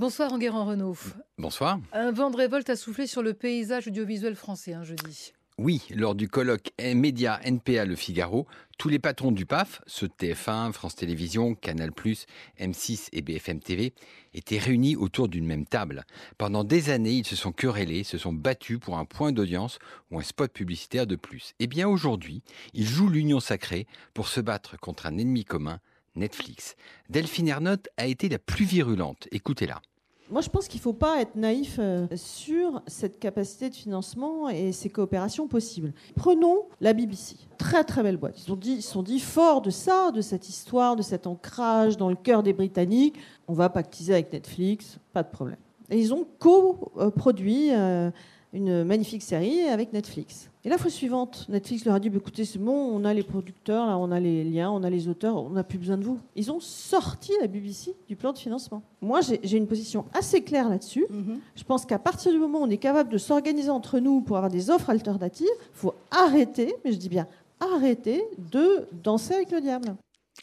Bonsoir Enguerrand Renault. Bonsoir. Un vent de révolte a soufflé sur le paysage audiovisuel français un jeudi. Oui, lors du colloque Média NPA Le Figaro, tous les patrons du PAF, ceux de TF1, France Télévisions, Canal+, M6 et BFM TV, étaient réunis autour d'une même table. Pendant des années, ils se sont querellés, se sont battus pour un point d'audience ou un spot publicitaire de plus. Et eh bien aujourd'hui, ils jouent l'union sacrée pour se battre contre un ennemi commun, Netflix. Delphine Ernotte a été la plus virulente. Écoutez-la. Moi, je pense qu'il ne faut pas être naïf euh, sur cette capacité de financement et ces coopérations possibles. Prenons la BBC. Très, très belle boîte. Ils, ont dit, sont dit forts de ça, de cette histoire, de cet ancrage dans le cœur des Britanniques. On va pactiser avec Netflix, pas de problème. Et ils ont co-produit euh, une magnifique série avec Netflix. Et la fois suivante, Netflix leur a dit bah, écoutez, c'est bon, on a les producteurs, là, on a les liens, on a les auteurs, on n'a plus besoin de vous. Ils ont sorti la BBC du plan de financement. Moi, j'ai une position assez claire là-dessus. Mhm. Je pense qu'à partir du moment où on est capable de s'organiser entre nous pour avoir des offres alternatives, il faut arrêter, mais je dis bien arrêter de danser avec le diable.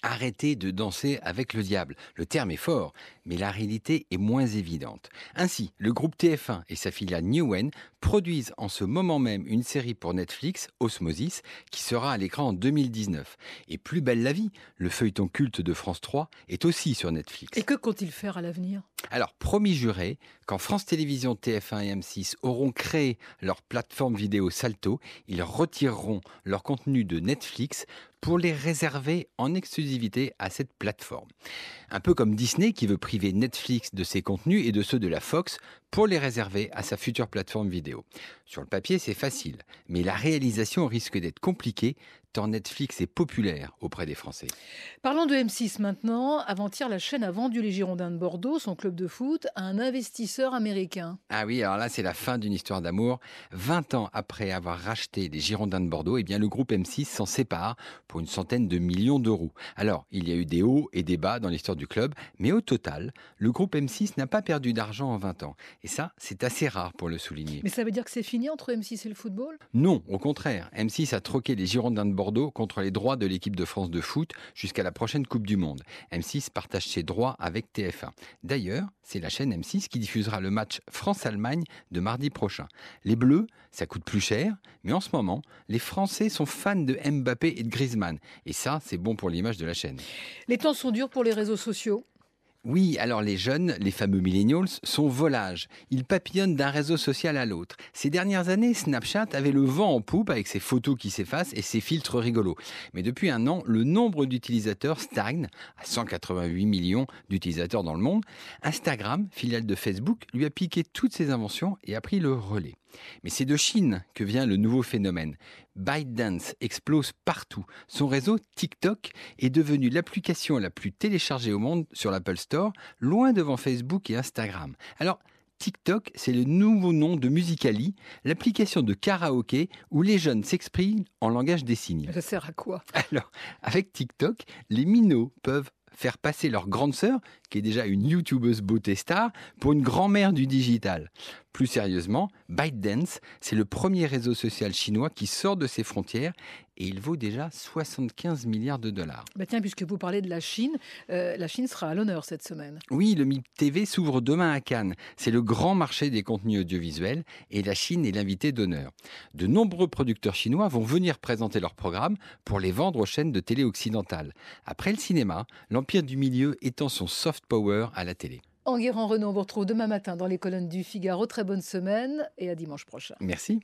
Arrêtez de danser avec le diable. Le terme est fort, mais la réalité est moins évidente. Ainsi, le groupe TF1 et sa filiale Newen produisent en ce moment même une série pour Netflix, Osmosis, qui sera à l'écran en 2019. Et Plus belle la vie, le feuilleton culte de France 3, est aussi sur Netflix. Et que compte-il faire à l'avenir? Alors, promis juré, quand France Télévisions, TF1 et M6 auront créé leur plateforme vidéo Salto, ils retireront leur contenu de Netflix pour les réserver en exclusivité à cette plateforme. Un peu comme Disney qui veut priver Netflix de ses contenus et de ceux de la Fox pour les réserver à sa future plateforme vidéo. Sur le papier, c'est facile, mais la réalisation risque d'être compliquée Netflix est populaire auprès des Français. Parlons de M6 maintenant. Avant-hier, la chaîne a vendu les Girondins de Bordeaux, son club de foot, à un investisseur américain. Ah oui, alors là, c'est la fin d'une histoire d'amour. 20 ans après avoir racheté les Girondins de Bordeaux, eh bien, le groupe M6 s'en sépare pour une centaine de millions d'euros. Alors, il y a eu des hauts et des bas dans l'histoire du club, mais au total, le groupe M6 n'a pas perdu d'argent en 20 ans. Et ça, c'est assez rare pour le souligner. Mais ça veut dire que c'est fini entre M6 et le football? Non, au contraire. M6 a troqué les Girondins de Bordeaux contre les droits de l'équipe de France de foot jusqu'à la prochaine Coupe du Monde. M6 partage ses droits avec TF1. D'ailleurs, c'est la chaîne M6 qui diffusera le match France-Allemagne de mardi prochain. Les Bleus, ça coûte plus cher, mais en ce moment, les Français sont fans de Mbappé et de Griezmann. Et ça, c'est bon pour l'image de la chaîne. Les temps sont durs pour les réseaux sociaux. Oui, alors les jeunes, les fameux millennials, sont volages. Ils papillonnent d'un réseau social à l'autre. Ces dernières années, Snapchat avait le vent en poupe avec ses photos qui s'effacent et ses filtres rigolos. Mais depuis un an, le nombre d'utilisateurs stagne à 188 millions d'utilisateurs dans le monde. Instagram, filiale de Facebook, lui a piqué toutes ses inventions et a pris le relais. Mais c'est de Chine que vient le nouveau phénomène. ByteDance explose partout. Son réseau TikTok est devenu l'application la plus téléchargée au monde sur l'Apple Store, loin devant Facebook et Instagram. Alors, TikTok, c'est le nouveau nom de Musicali, l'application de karaoké où les jeunes s'expriment en langage des signes. Ça sert à quoi? Alors, avec TikTok, les minots peuvent faire passer leur grande sœur, qui est déjà une youtubeuse beauté star, pour une grand-mère du digital. Plus sérieusement, ByteDance, c'est le premier réseau social chinois qui sort de ses frontières et il vaut déjà 75 milliards de dollars. Bah tiens, puisque vous parlez de la Chine, euh, la Chine sera à l'honneur cette semaine. Oui, le MIP TV s'ouvre demain à Cannes. C'est le grand marché des contenus audiovisuels et la Chine est l'invité d'honneur. De nombreux producteurs chinois vont venir présenter leurs programmes pour les vendre aux chaînes de télé occidentales. Après le cinéma, l'empire du milieu étend son soft power à la télé. Enguerrand Renaud, on vous retrouve demain matin dans les colonnes du Figaro. Très bonne semaine et à dimanche prochain. Merci.